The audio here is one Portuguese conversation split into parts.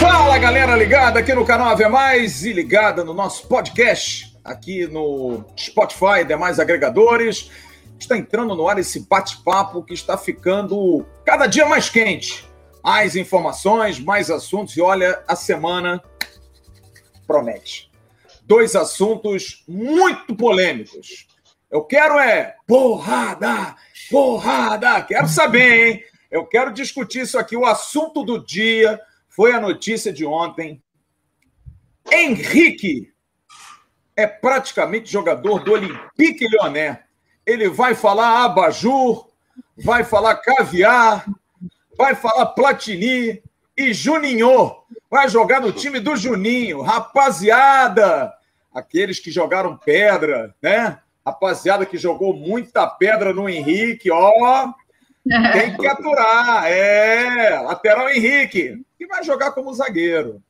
Fala galera ligada aqui no canal Ave Mais e ligada no nosso podcast aqui no Spotify e demais agregadores. Está entrando no ar esse bate-papo que está ficando cada dia mais quente. Mais informações, mais assuntos e olha, a semana promete. Dois assuntos muito polêmicos. Eu quero é porrada, porrada. Quero saber, hein? Eu quero discutir isso aqui. O assunto do dia foi a notícia de ontem. Henrique é praticamente jogador do Olympique Lyonnais. Ele vai falar abajur, vai falar caviar, vai falar platini e Juninho. Vai jogar no time do Juninho. Rapaziada, aqueles que jogaram pedra, né? Rapaziada que jogou muita pedra no Henrique, ó. Tem que aturar. É, lateral Henrique, que vai jogar como zagueiro.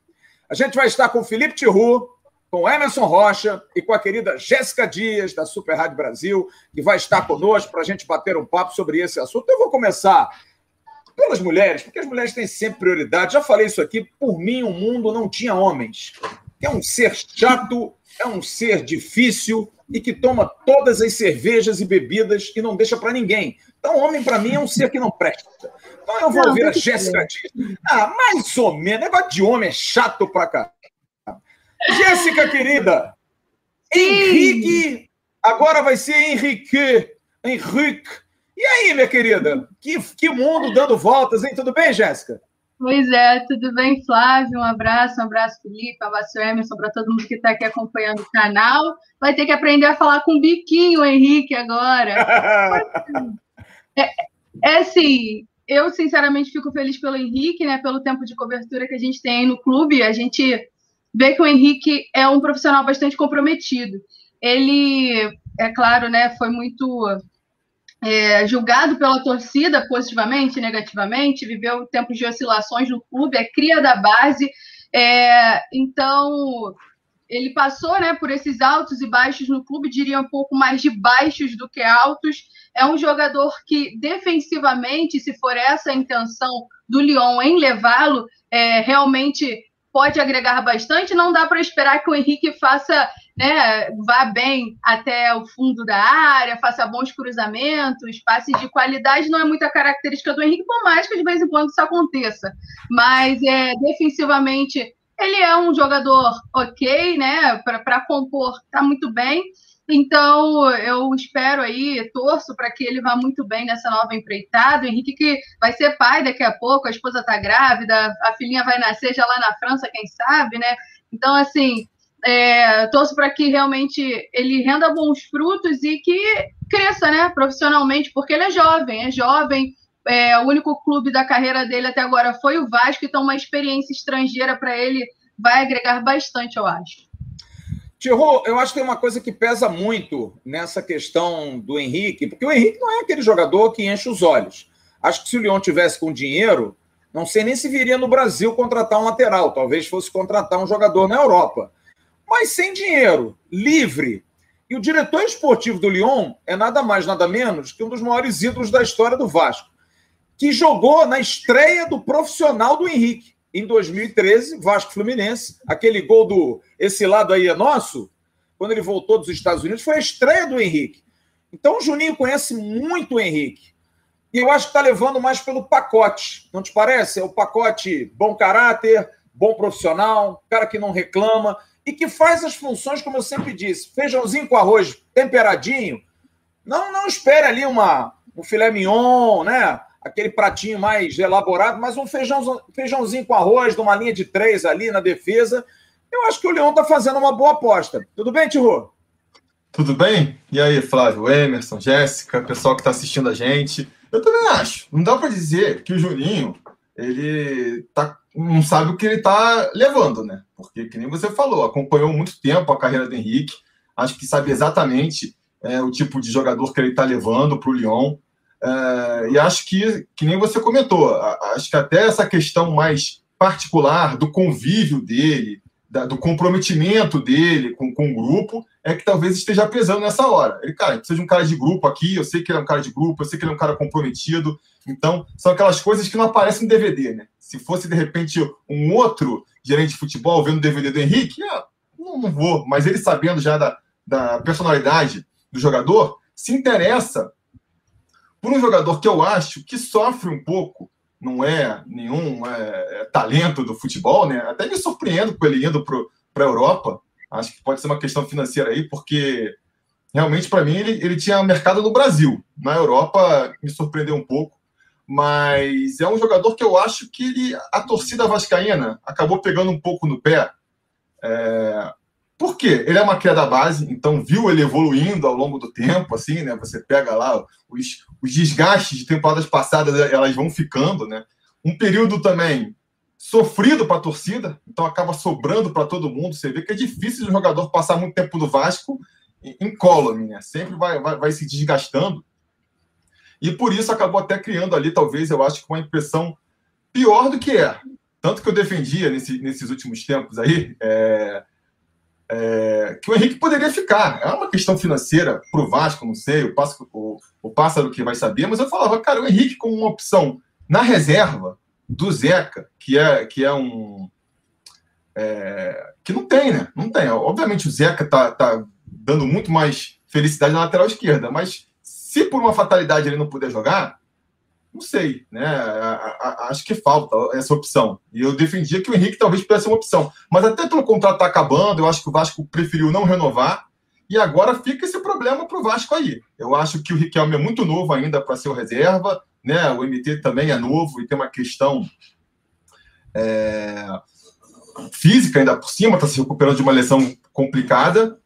A gente vai estar com Felipe Tiru, com Emerson Rocha e com a querida Jéssica Dias, da Super Rádio Brasil, que vai estar conosco para a gente bater um papo sobre esse assunto. Eu vou começar pelas mulheres, porque as mulheres têm sempre prioridade. Já falei isso aqui, por mim o mundo não tinha homens. É um ser chato, é um ser difícil e que toma todas as cervejas e bebidas e não deixa para ninguém. Então, homem, para mim, é um ser que não presta. Então, eu vou não, ouvir a Jéssica Dias. Ah, mais ou menos. Negócio de homem é chato pra cá. Jéssica, querida. Sim. Henrique. Agora vai ser Henrique. Henrique. E aí, minha querida? Que, que mundo dando voltas, hein? Tudo bem, Jéssica? Pois é, tudo bem, Flávio? Um abraço, um abraço, Felipe, um abraço, Emerson, para todo mundo que está aqui acompanhando o canal. Vai ter que aprender a falar com biquinho, Henrique, agora. é, é assim, eu sinceramente fico feliz pelo Henrique, né? Pelo tempo de cobertura que a gente tem aí no clube. A gente vê que o Henrique é um profissional bastante comprometido. Ele, é claro, né, foi muito é, julgado pela torcida positivamente, negativamente, viveu tempos de oscilações no clube, é cria da base, é, então ele passou né, por esses altos e baixos no clube, diria um pouco mais de baixos do que altos. É um jogador que, defensivamente, se for essa a intenção do Lyon em levá-lo, é, realmente pode agregar bastante. Não dá para esperar que o Henrique faça né, vá bem até o fundo da área, faça bons cruzamentos, passe de qualidade, não é muita característica do Henrique, por mais que de vez em quando isso aconteça. Mas é, defensivamente ele é um jogador ok, né? Para compor, tá muito bem. Então, eu espero aí, torço para que ele vá muito bem nessa nova empreitada. O Henrique que vai ser pai daqui a pouco, a esposa está grávida, a filhinha vai nascer já lá na França, quem sabe, né? Então, assim, é, torço para que realmente ele renda bons frutos e que cresça, né, profissionalmente, porque ele é jovem, é jovem. É, o único clube da carreira dele até agora foi o Vasco, então uma experiência estrangeira para ele vai agregar bastante, eu acho. Tiro, eu acho que tem uma coisa que pesa muito nessa questão do Henrique, porque o Henrique não é aquele jogador que enche os olhos. Acho que se o Lyon tivesse com dinheiro, não sei nem se viria no Brasil contratar um lateral, talvez fosse contratar um jogador na Europa mas sem dinheiro, livre. E o diretor esportivo do Lyon é nada mais, nada menos que um dos maiores ídolos da história do Vasco, que jogou na estreia do profissional do Henrique, em 2013, Vasco Fluminense. Aquele gol do Esse Lado Aí é Nosso, quando ele voltou dos Estados Unidos, foi a estreia do Henrique. Então o Juninho conhece muito o Henrique. E eu acho que está levando mais pelo pacote, não te parece? É o pacote bom caráter, bom profissional, cara que não reclama e que faz as funções, como eu sempre disse, feijãozinho com arroz temperadinho. Não, não espere ali uma, um filé mignon, né? Aquele pratinho mais elaborado, mas um feijão, feijãozinho com arroz, de uma linha de três ali na defesa. Eu acho que o Leão está fazendo uma boa aposta. Tudo bem, Tiro? Tudo bem? E aí, Flávio, Emerson, Jéssica, pessoal que está assistindo a gente. Eu também acho. Não dá para dizer que o Juninho ele tá, não sabe o que ele está levando, né? Porque, que nem você falou, acompanhou muito tempo a carreira do Henrique, acho que sabe exatamente é, o tipo de jogador que ele está levando para o Lyon. É, e acho que, que nem você comentou, acho que até essa questão mais particular do convívio dele, da, do comprometimento dele com, com o grupo é que talvez esteja pesando nessa hora. Ele, cara, precisa de um cara de grupo aqui, eu sei que ele é um cara de grupo, eu sei que ele é um cara comprometido. Então, são aquelas coisas que não aparecem no DVD, né? Se fosse, de repente, um outro gerente de futebol vendo o DVD do Henrique, ah, não, não vou. Mas ele sabendo já da, da personalidade do jogador, se interessa por um jogador que eu acho que sofre um pouco não é nenhum é, é, talento do futebol, né? Até me surpreendo com ele indo para a Europa. Acho que pode ser uma questão financeira aí, porque realmente, para mim, ele, ele tinha mercado no Brasil. Na Europa, me surpreendeu um pouco. Mas é um jogador que eu acho que ele, a torcida vascaína acabou pegando um pouco no pé. É, por quê? Ele é uma queda base, então viu ele evoluindo ao longo do tempo, assim, né? Você pega lá os, os desgastes de temporadas passadas, elas vão ficando, né? Um período também sofrido para a torcida, então acaba sobrando para todo mundo. Você vê que é difícil o jogador passar muito tempo no Vasco incólume, né? Sempre vai, vai, vai se desgastando. E por isso acabou até criando ali, talvez, eu acho que uma impressão pior do que é. Tanto que eu defendia nesse, nesses últimos tempos aí, é, é, que o Henrique poderia ficar. É uma questão financeira para o Vasco, não sei, o, Pássaro, o, o Pássaro que vai saber, mas eu falava, cara, o Henrique com uma opção na reserva do Zeca, que é, que é um. É, que não tem, né? Não tem. Obviamente o Zeca tá, tá dando muito mais felicidade na lateral esquerda, mas se por uma fatalidade ele não puder jogar, não sei, né? Acho que falta essa opção. E eu defendia que o Henrique talvez pudesse ser uma opção. Mas até pelo contrato tá acabando, eu acho que o Vasco preferiu não renovar. E agora fica esse problema para o Vasco aí. Eu acho que o Riquelme é muito novo ainda para ser o reserva, né? O MT também é novo e tem uma questão é, física ainda por cima, está se recuperando de uma lesão complicada.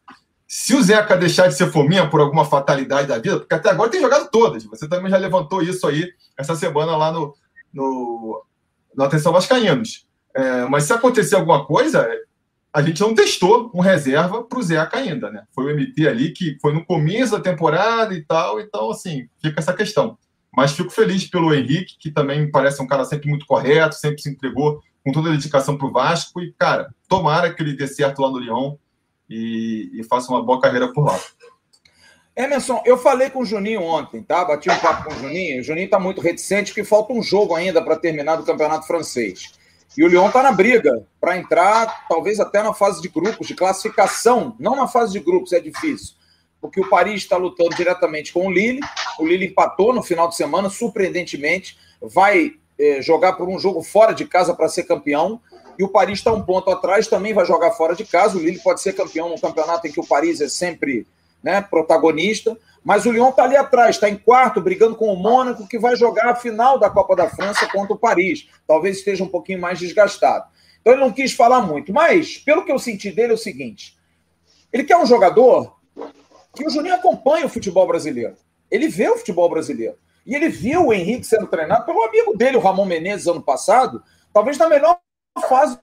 Se o Zeca deixar de ser fominha por alguma fatalidade da vida, porque até agora tem jogado todas, você também já levantou isso aí essa semana lá no, no, no Atenção Vascaínos. É, mas se acontecer alguma coisa, a gente não testou um reserva para o Zeca ainda, né? Foi o MT ali que foi no começo da temporada e tal, então, assim, fica essa questão. Mas fico feliz pelo Henrique, que também parece um cara sempre muito correto, sempre se entregou com toda a dedicação para o Vasco. E, cara, tomara que ele dê certo lá no Lyon e, e faça uma boa carreira por lá. Emerson, eu falei com o Juninho ontem, tá? Bati um papo com o Juninho. O Juninho está muito reticente, que falta um jogo ainda para terminar do Campeonato Francês. E o Lyon está na briga para entrar, talvez até na fase de grupos, de classificação. Não na fase de grupos, é difícil. Porque o Paris está lutando diretamente com o Lille. O Lille empatou no final de semana, surpreendentemente. Vai eh, jogar por um jogo fora de casa para ser campeão e o Paris está um ponto atrás, também vai jogar fora de casa. O Lille pode ser campeão num campeonato em que o Paris é sempre né, protagonista, mas o Lyon está ali atrás, está em quarto, brigando com o Mônaco, que vai jogar a final da Copa da França contra o Paris. Talvez esteja um pouquinho mais desgastado. Então ele não quis falar muito, mas pelo que eu senti dele é o seguinte: ele quer um jogador que o Juninho acompanha o futebol brasileiro. Ele vê o futebol brasileiro. E ele viu o Henrique sendo treinado pelo amigo dele, o Ramon Menezes, ano passado, talvez na melhor fase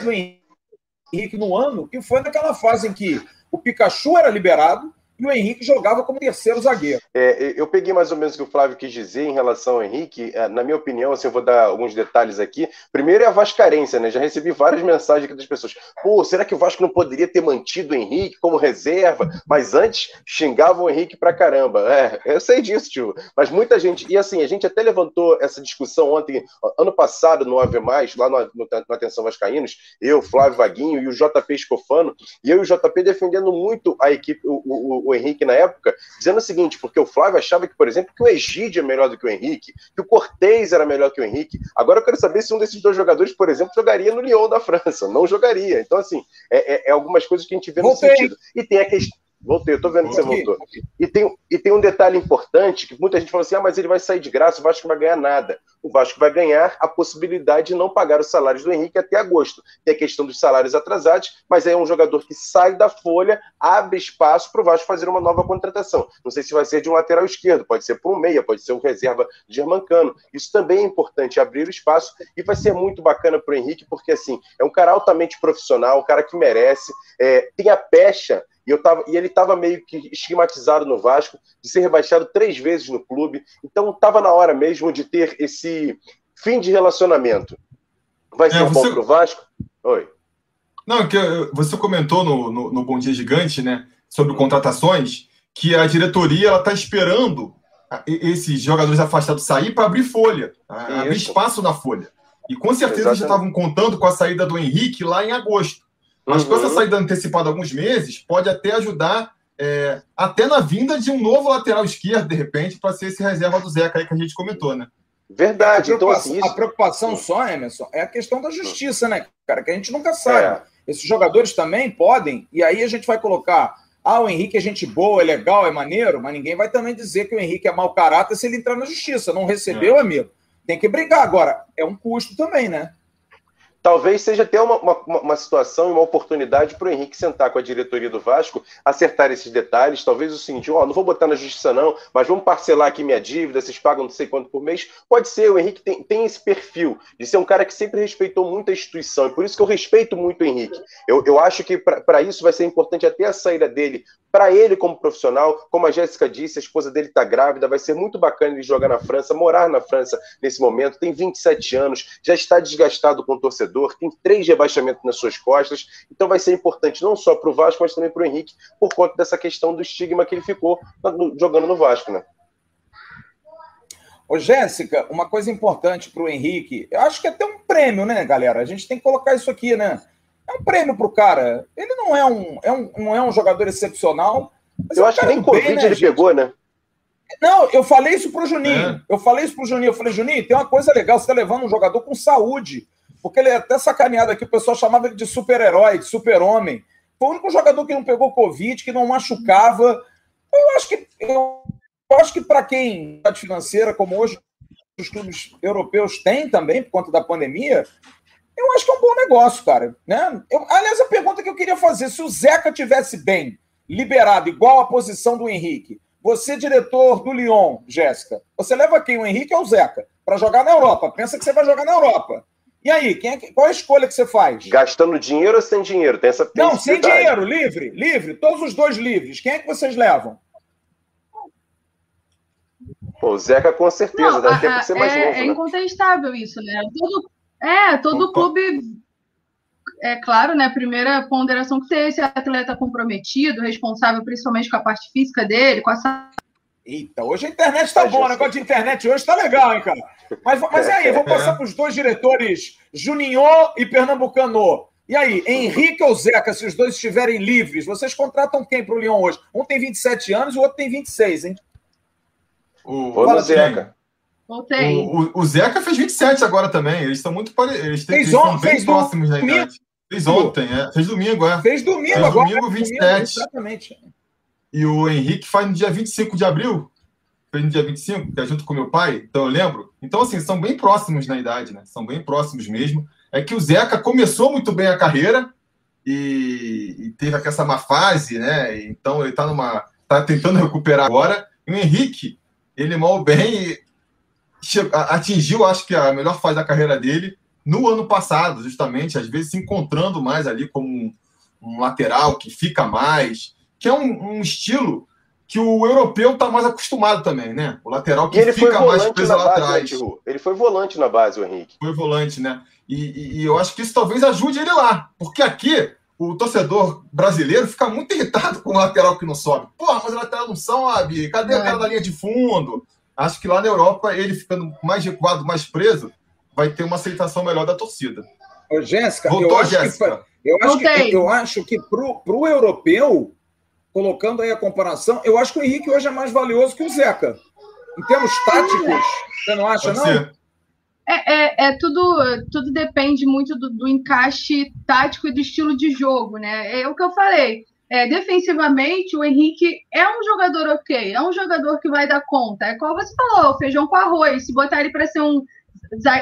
do Henrique no ano, que foi naquela fase em que o Pikachu era liberado, e o Henrique jogava como terceiro zagueiro. É, eu peguei mais ou menos o que o Flávio quis dizer em relação ao Henrique. É, na minha opinião, assim, eu vou dar alguns detalhes aqui. Primeiro é a Vascarência, né? Já recebi várias mensagens aqui das pessoas. Pô, será que o Vasco não poderia ter mantido o Henrique como reserva? Mas antes xingavam o Henrique pra caramba. É, eu sei disso, tio. Mas muita gente. E assim, a gente até levantou essa discussão ontem, ano passado, no Ave Mais, lá no, no, no Atenção Vascaínos, eu, Flávio Vaguinho e o JP Escofano, e eu e o JP defendendo muito a equipe, o, o o Henrique na época, dizendo o seguinte, porque o Flávio achava que, por exemplo, que o Egídio é melhor do que o Henrique, que o Cortez era melhor que o Henrique. Agora eu quero saber se um desses dois jogadores, por exemplo, jogaria no Lyon da França. Não jogaria. Então, assim, é, é, é algumas coisas que a gente vê no sentido. E tem a questão. Voltei, eu tô vendo que você voltou. E tem, e tem um detalhe importante, que muita gente fala assim, ah, mas ele vai sair de graça, o Vasco vai ganhar nada. O Vasco vai ganhar a possibilidade de não pagar os salários do Henrique até agosto. Tem a questão dos salários atrasados, mas é um jogador que sai da folha, abre espaço para o Vasco fazer uma nova contratação. Não sei se vai ser de um lateral esquerdo, pode ser por um meia, pode ser um reserva germancano. Isso também é importante, abrir o espaço, e vai ser muito bacana para o Henrique, porque assim, é um cara altamente profissional, um cara que merece, é, tem a pecha e, eu tava, e ele estava meio que estigmatizado no Vasco, de ser rebaixado três vezes no clube. Então estava na hora mesmo de ter esse fim de relacionamento. Vai é, ser é, bom para o Vasco? Oi. Não, que você comentou no, no, no Bom Dia Gigante, né, sobre contratações, que a diretoria ela está esperando esses jogadores afastados sair para abrir folha, abrir espaço na folha. E com certeza Exatamente. já estavam contando com a saída do Henrique lá em agosto. Mas uhum. com essa saída antecipada alguns meses, pode até ajudar é, até na vinda de um novo lateral esquerdo, de repente, para ser esse reserva do Zeca aí que a gente comentou, né? Verdade. A preocupação, então, assim, isso... a preocupação só, Emerson, é a questão da justiça, né, cara? Que a gente nunca sabe. É. Esses jogadores também podem, e aí a gente vai colocar. Ah, o Henrique é gente boa, é legal, é maneiro, mas ninguém vai também dizer que o Henrique é mau caráter se ele entrar na justiça. Não recebeu, é. amigo? Tem que brigar. Agora, é um custo também, né? Talvez seja até uma, uma, uma situação e uma oportunidade para o Henrique sentar com a diretoria do Vasco, acertar esses detalhes. Talvez o seguinte: ó, não vou botar na justiça, não, mas vamos parcelar aqui minha dívida, vocês pagam não sei quanto por mês. Pode ser, o Henrique tem, tem esse perfil de ser um cara que sempre respeitou muito a instituição, e por isso que eu respeito muito o Henrique. Eu, eu acho que para isso vai ser importante até a saída dele, para ele como profissional. Como a Jéssica disse, a esposa dele está grávida, vai ser muito bacana ele jogar na França, morar na França nesse momento. Tem 27 anos, já está desgastado com o torcedor tem três rebaixamentos nas suas costas, então vai ser importante não só para o Vasco, mas também para o Henrique, por conta dessa questão do estigma que ele ficou jogando no Vasco, né? Ô, Jéssica, uma coisa importante para o Henrique, eu acho que é até um prêmio, né, galera? A gente tem que colocar isso aqui, né? É um prêmio para o cara. Ele não é um, é um, não é um jogador excepcional. eu é um acho que nem Covid bem, né, ele gente? pegou, né? Não, eu falei isso pro Juninho. É. Eu falei isso pro Juninho. Eu falei, Juninho, tem uma coisa legal, você tá levando um jogador com saúde. Porque ele é até sacaneado aqui, o pessoal chamava ele de super-herói, de super-homem. Foi o único jogador que não pegou Covid, que não machucava. Eu acho que eu acho que para quem está financeira, como hoje os clubes europeus têm também, por conta da pandemia, eu acho que é um bom negócio, cara. Né? Eu, aliás, a pergunta que eu queria fazer: se o Zeca tivesse bem, liberado, igual a posição do Henrique, você, diretor do Lyon, Jéssica, você leva quem? O Henrique ou o Zeca? Para jogar na Europa. Pensa que você vai jogar na Europa. E aí, quem é que, qual é a escolha que você faz? Gastando dinheiro ou sem dinheiro? Tem essa Não, sem dinheiro, livre, livre. Todos os dois livres. Quem é que vocês levam? Pô, o Zeca com certeza, Não, deve ter ser mais é, novo. É né? incontestável isso, né? Todo, é, todo Opa. clube. É claro, né? Primeira ponderação que ter esse atleta comprometido, responsável principalmente com a parte física dele, com a Eita, hoje a internet tá boa, o negócio de internet hoje tá legal, hein, cara? Mas, mas e aí, vamos passar para os dois diretores, Juninho e Pernambucano. E aí, Henrique ou Zeca, se os dois estiverem livres, vocês contratam quem para o Lyon hoje? Um tem 27 anos e o outro tem 26, hein? O, o Zeca. Voltei. O, o, o, Zeca fez 27 agora também. Eles estão muito parecidos. Eles, têm, fez eles estão bem fez próximos na idade. Fez ontem, é. Fez domingo, é. Fez domingo fez agora. Domingo 27. Domingo, exatamente. E o Henrique faz no dia 25 de abril. Fez no dia 25, que é junto com meu pai, então eu lembro. Então, assim, são bem próximos na idade, né? São bem próximos mesmo. É que o Zeca começou muito bem a carreira e, e teve essa má fase, né? Então ele tá numa. tá tentando recuperar agora. E o Henrique, ele mal bem atingiu, acho que a melhor fase da carreira dele no ano passado, justamente, às vezes se encontrando mais ali como um, um lateral que fica mais, que é um, um estilo que o europeu está mais acostumado também, né? O lateral que fica mais preso lá atrás. Né, ele foi volante na base, o Henrique. Foi volante, né? E, e, e, eu acho que isso talvez ajude ele lá. Porque aqui, o torcedor brasileiro fica muito irritado com o lateral que não sobe. Porra, mas o lateral não sobe. Cadê é. o cara da linha de fundo? Acho que lá na Europa, ele ficando mais recuado, mais preso, vai ter uma aceitação melhor da torcida. Ô, Jéssica, Voltou, eu acho Jéssica. que, eu acho que, eu acho que pro, pro europeu colocando aí a comparação, eu acho que o Henrique hoje é mais valioso que o Zeca. Em termos táticos, você não acha, Pode não? É, é, é, tudo, tudo depende muito do, do, encaixe tático e do estilo de jogo, né? É o que eu falei. É, defensivamente, o Henrique é um jogador ok, é um jogador que vai dar conta. É como você falou, feijão com arroz. Se botar ele para ser um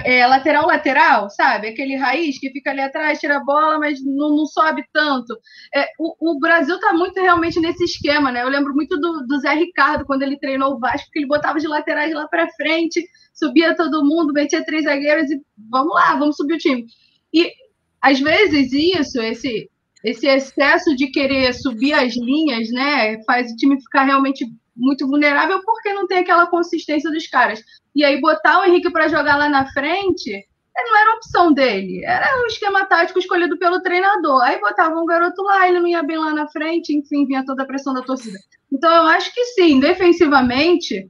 é, lateral lateral, sabe? Aquele raiz que fica ali atrás, tira a bola, mas não, não sobe tanto. É, o, o, Brasil tá muito realmente nesse esquema, né? Eu lembro muito do, do Zé Ricardo quando ele treinou o Vasco, que ele botava de laterais lá para frente, subia todo mundo, metia três zagueiros e vamos lá, vamos subir o time. E às vezes isso, esse esse excesso de querer subir as linhas, né, faz o time ficar realmente muito vulnerável porque não tem aquela consistência dos caras. E aí botar o Henrique para jogar lá na frente não era opção dele, era o esquema tático escolhido pelo treinador. Aí botava um garoto lá, ele não ia bem lá na frente, enfim, vinha toda a pressão da torcida. Então eu acho que sim, defensivamente,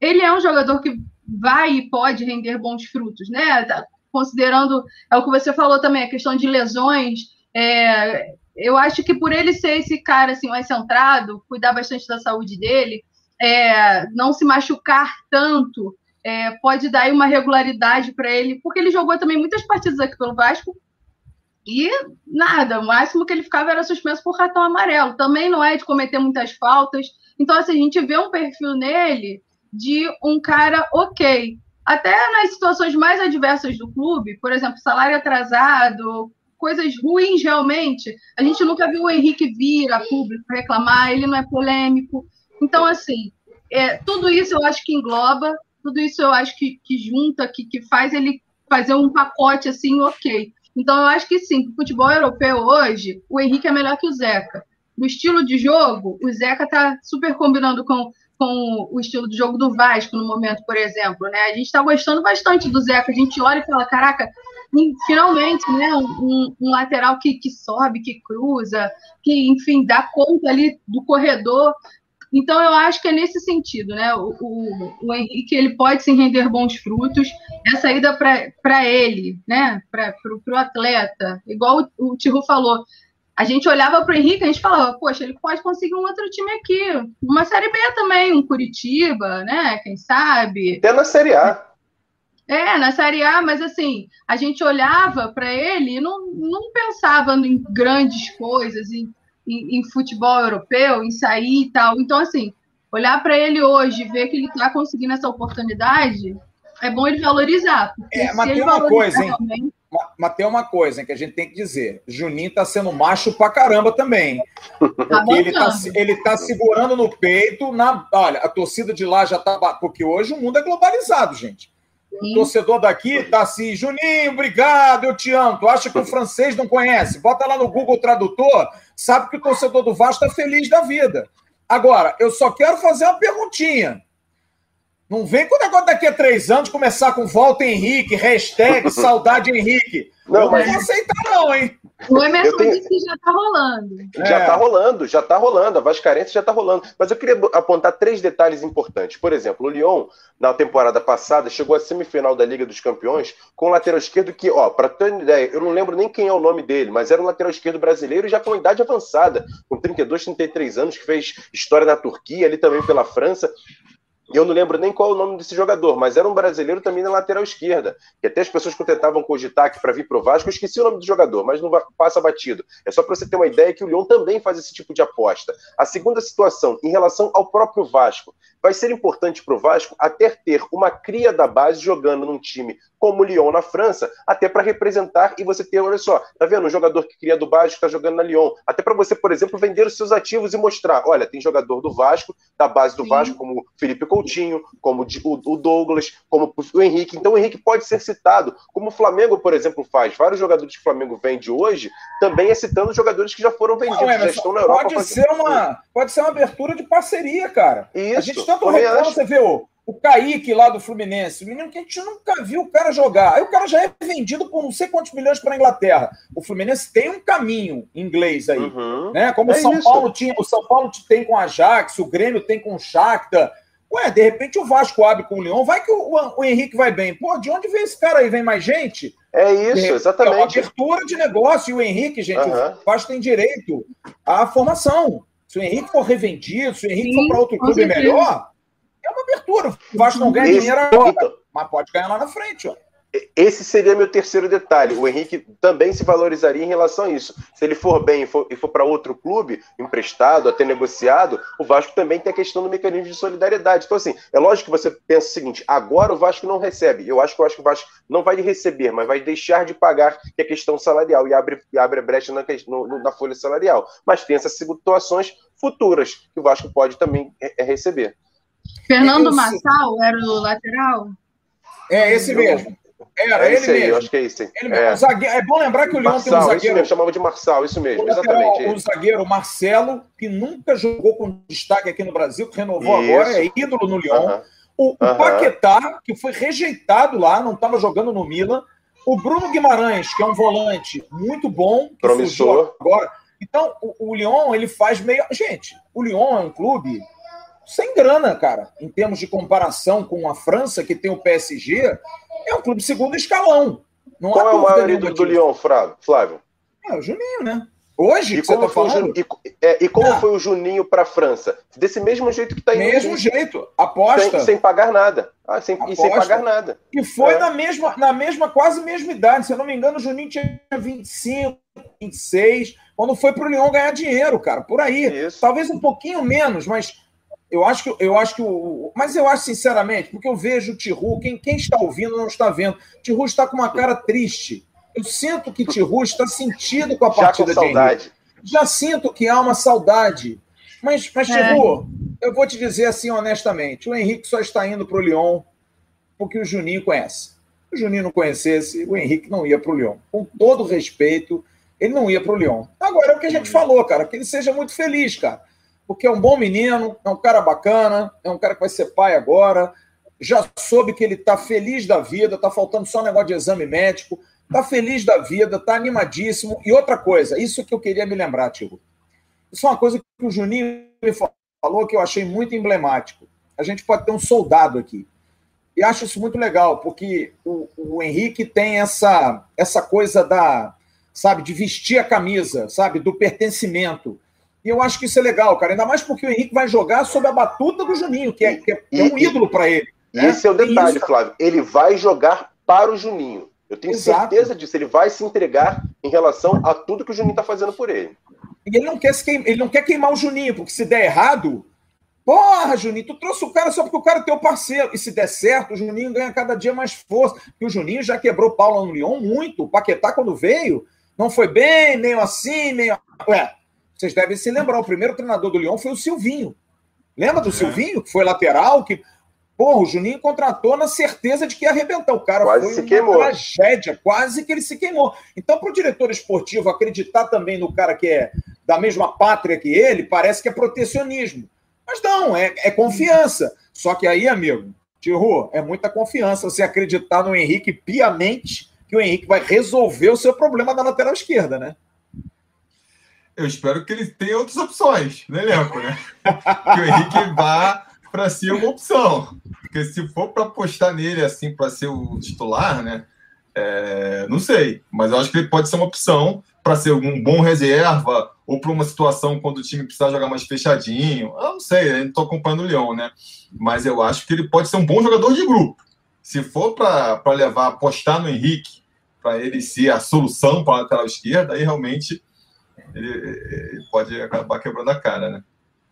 ele é um jogador que vai e pode render bons frutos, né? Considerando é o que você falou também, a questão de lesões. É, eu acho que por ele ser esse cara assim mais centrado, cuidar bastante da saúde dele, é, não se machucar tanto é, pode dar uma regularidade para ele, porque ele jogou também muitas partidas aqui pelo Vasco e nada, o máximo que ele ficava era suspenso por cartão amarelo. Também não é de cometer muitas faltas. Então, assim, a gente vê um perfil nele de um cara ok. Até nas situações mais adversas do clube, por exemplo, salário atrasado, coisas ruins realmente, a gente nunca viu o Henrique vir a público reclamar, ele não é polêmico. Então, assim, é, tudo isso eu acho que engloba tudo isso eu acho que, que junta, que, que faz ele fazer um pacote assim, ok. Então eu acho que sim, o futebol europeu hoje, o Henrique é melhor que o Zeca. No estilo de jogo, o Zeca tá super combinando com, com o estilo de jogo do Vasco no momento, por exemplo. Né? A gente está gostando bastante do Zeca. A gente olha e fala, caraca, finalmente, né? Um, um, lateral que, que sobe, que cruza, que, enfim, dá conta ali do corredor. Então, eu acho que é nesse sentido, né? O, o, o Henrique ele pode sim render bons frutos. Essa ida para ele, né? Para o atleta, igual o, o Tiru falou, a gente olhava para o Henrique, a gente falava, poxa, ele pode conseguir um outro time aqui, uma Série B também, um Curitiba, né? Quem sabe? Até na Série A. É, na Série A, mas assim, a gente olhava para ele e não, não pensava em grandes coisas, em em, em futebol europeu, em sair e tal. Então, assim, olhar para ele hoje, ver que ele está conseguindo essa oportunidade, é bom ele valorizar. É, mas tem uma coisa, hein? Mas tem uma coisa hein, que a gente tem que dizer. Juninho tá sendo macho pra caramba também. Tá porque ele tá, ele tá segurando no peito. Na, olha, a torcida de lá já tá. Porque hoje o mundo é globalizado, gente. O torcedor daqui tá assim, Juninho, obrigado, eu te amo. Tu acha que o francês não conhece? Bota lá no Google Tradutor, sabe que o torcedor do Vasco está feliz da vida. Agora, eu só quero fazer uma perguntinha. Não vem com o negócio daqui a três anos começar com volta Henrique, hashtag saudade Henrique. Não, mas... não vou aceitar, não, hein? O Emerson tenho... disse que já está rolando. Já está é. rolando, já está rolando. A Vascarense já está rolando. Mas eu queria apontar três detalhes importantes. Por exemplo, o Lyon, na temporada passada, chegou à semifinal da Liga dos Campeões com o lateral esquerdo que, ó, para ter uma ideia, eu não lembro nem quem é o nome dele, mas era um lateral esquerdo brasileiro já com idade avançada, com 32, 33 anos, que fez história na Turquia, ali também pela França. Eu não lembro nem qual é o nome desse jogador, mas era um brasileiro também na lateral esquerda. Que até as pessoas que tentavam cogitar aqui para vir para o Vasco, eu esqueci o nome do jogador, mas não passa batido. É só para você ter uma ideia que o Lyon também faz esse tipo de aposta. A segunda situação, em relação ao próprio Vasco, vai ser importante para o Vasco até ter uma cria da base jogando num time como o Lyon na França, até para representar e você ter, olha só, tá vendo? Um jogador que cria do Vasco está jogando na Lyon. Até para você, por exemplo, vender os seus ativos e mostrar, olha, tem jogador do Vasco, da base do Sim. Vasco, como Felipe Coutinho, como o Douglas, como o Henrique. Então o Henrique pode ser citado, como o Flamengo, por exemplo, faz. Vários jogadores que o Flamengo vende hoje, também é citando jogadores que já foram vendidos, Não, já estão na Europa. Pode ser, uma, pode ser uma abertura de parceria, cara. Isso, a gente tanto reclama, você vê o o Kaique lá do Fluminense, o menino que a gente nunca viu o cara jogar. Aí o cara já é vendido por não sei quantos milhões para a Inglaterra. O Fluminense tem um caminho inglês aí, uhum. né? Como é o São isso. Paulo tinha, o São Paulo tem com a Ajax, o Grêmio tem com o Shakhtar. Ué, de repente o Vasco abre com o Leão, vai que o, o, Henrique vai bem. Pô, de onde vem esse cara aí? Vem mais gente? É isso, exatamente. É uma abertura de negócio. E o Henrique, gente, uhum. o Vasco tem direito à formação. Se o Henrique for revendido, se o Henrique Sim, for para outro clube certeza. melhor, é uma abertura. O Vasco não ganha Esse... dinheiro agora, mas pode ganhar lá na frente. Ó. Esse seria meu terceiro detalhe. O Henrique também se valorizaria em relação a isso. Se ele for bem e for, for para outro clube, emprestado, até negociado, o Vasco também tem a questão do mecanismo de solidariedade. Então, assim, é lógico que você pensa o seguinte: agora o Vasco não recebe. Eu acho que eu acho que o Vasco não vai receber, mas vai deixar de pagar, que é questão salarial, e abre, e abre brecha na, no, na folha salarial. Mas tem essas situações futuras que o Vasco pode também receber. Fernando esse... Massal era o lateral? É, esse mesmo. Era, é ele aí, mesmo. acho que é isso. Ele é. Zagueiro, é bom lembrar que o Leão tem um zagueiro. Isso mesmo, chamava de Marçal, isso mesmo, exatamente. O zagueiro Marcelo, que nunca jogou com destaque aqui no Brasil, que renovou isso. agora, é ídolo no Leão. Uh -huh. O, o uh -huh. Paquetá, que foi rejeitado lá, não estava jogando no Milan, O Bruno Guimarães, que é um volante muito bom, que Promissor. agora. Então, o, o Lyon, ele faz meio. Gente, o Lyon é um clube sem grana, cara. Em termos de comparação com a França, que tem o PSG, é um clube segundo escalão. Não Qual é o maior ídolo do Lyon, Flávio? É o Juninho, né? Hoje, e como, tá foi, o, e, é, e como ah. foi o Juninho para a França? Desse mesmo jeito que está indo. Mesmo jeito, aposta. Sem, sem pagar nada. Ah, sem, e sem pagar nada. E foi é. na, mesma, na mesma, quase mesma idade. Se eu não me engano, o Juninho tinha 25, 26, quando foi para o Lyon ganhar dinheiro, cara. Por aí. Isso. Talvez um pouquinho menos, mas eu acho que eu acho que o. Mas eu acho, sinceramente, porque eu vejo o Tiru, quem, quem está ouvindo não está vendo. O Tiru está com uma cara triste. Eu sinto que Tiru está sentido com a partida Já com saudade. de Já sinto que há uma saudade. Mas, mas é. Tiru, eu vou te dizer assim honestamente: o Henrique só está indo para o Lyon porque o Juninho conhece. Se o Juninho não conhecesse, o Henrique não ia para o Lyon. Com todo respeito, ele não ia para o Lyon. Agora é o que a gente falou, cara, que ele seja muito feliz, cara. Porque é um bom menino, é um cara bacana, é um cara que vai ser pai agora. Já soube que ele está feliz da vida, está faltando só um negócio de exame médico Tá feliz da vida, tá animadíssimo. E outra coisa, isso que eu queria me lembrar, Tio. Isso é uma coisa que o Juninho me falou que eu achei muito emblemático. A gente pode ter um soldado aqui. E acho isso muito legal, porque o, o Henrique tem essa, essa coisa da, sabe, de vestir a camisa, sabe, do pertencimento. E eu acho que isso é legal, cara. Ainda mais porque o Henrique vai jogar sob a batuta do Juninho, que é, que é, é um ídolo para ele. Né? Esse é o detalhe, isso... Flávio. Ele vai jogar para o Juninho. Eu tenho Exato. certeza disso. Ele vai se entregar em relação a tudo que o Juninho está fazendo por ele. E ele não, quer queim... ele não quer queimar o Juninho, porque se der errado, porra, Juninho, tu trouxe o cara só porque o cara é teu parceiro. E se der certo, o Juninho ganha cada dia mais força. Porque o Juninho já quebrou Paulo no Lyon muito. O Paquetá, quando veio, não foi bem, meio assim, meio. Ué, vocês devem se lembrar, o primeiro treinador do Lyon foi o Silvinho. Lembra do é. Silvinho, que foi lateral, que Porra, o Juninho contratou na certeza de que ia arrebentar. O cara quase foi uma queimou. tragédia, quase que ele se queimou. Então, para o diretor esportivo acreditar também no cara que é da mesma pátria que ele, parece que é protecionismo. Mas não, é, é confiança. Só que aí, amigo, Tio, é muita confiança você acreditar no Henrique piamente que o Henrique vai resolver o seu problema da lateral esquerda, né? Eu espero que ele tenha outras opções no elenco, né? que o Henrique vá para ser uma opção. Porque se for para apostar nele assim para ser o titular, né? É, não sei, mas eu acho que ele pode ser uma opção para ser um bom reserva ou para uma situação quando o time precisar jogar mais fechadinho. Eu não sei, eu não estou acompanhando o Leão, né? Mas eu acho que ele pode ser um bom jogador de grupo. Se for para levar, apostar no Henrique, para ele ser a solução para a lateral esquerda, aí realmente ele, ele pode acabar quebrando a cara, né?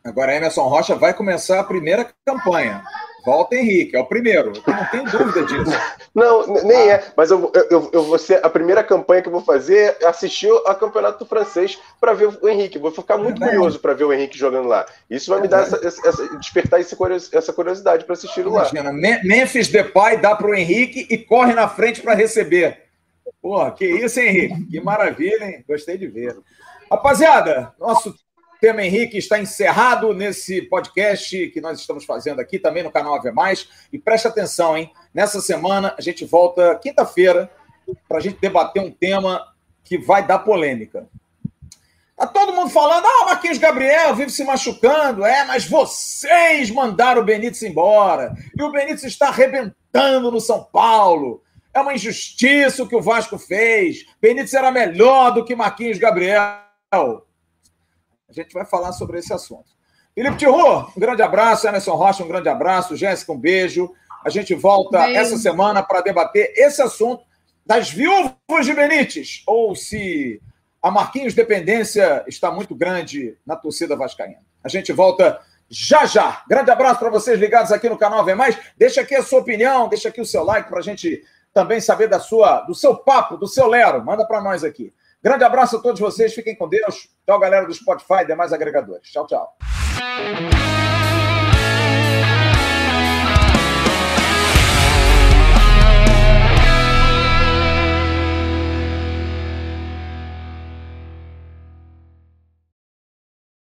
Agora, Emerson Rocha vai começar a primeira campanha. Volta Henrique, é o primeiro. Eu não tenho dúvida disso. Não, nem ah. é. Mas eu, eu, eu vou ser a primeira campanha que eu vou fazer é assistir ao campeonato francês para ver o Henrique. Vou ficar muito é curioso para ver o Henrique jogando lá. Isso vai me dar essa, essa, despertar essa curiosidade para assistir lá. Imagina, Memphis Depay dá para o Henrique e corre na frente para receber. Porra, que isso, Henrique? Que maravilha, hein? Gostei de ver. Rapaziada, nosso tema Henrique está encerrado nesse podcast que nós estamos fazendo aqui também no canal Ave Mais. E preste atenção, hein? Nessa semana a gente volta quinta-feira para a gente debater um tema que vai dar polêmica. Tá todo mundo falando, ah, o Marquinhos Gabriel vive se machucando. É, mas vocês mandaram o Benítez embora. E o Benítez está arrebentando no São Paulo. É uma injustiça o que o Vasco fez. Benítez era melhor do que Marquinhos Gabriel. A gente vai falar sobre esse assunto. Felipe Tiru, um grande abraço. Emerson Rocha, um grande abraço. Jéssica, um beijo. A gente volta beijo. essa semana para debater esse assunto das viúvas de Benítez, ou se a Marquinhos dependência está muito grande na torcida vascaína. A gente volta já já. Grande abraço para vocês ligados aqui no canal Vem Mais. Deixa aqui a sua opinião, deixa aqui o seu like para a gente também saber da sua, do seu papo, do seu Lero. Manda para nós aqui. Grande abraço a todos vocês, fiquem com Deus. Tchau, galera do Spotify e demais agregadores. Tchau, tchau.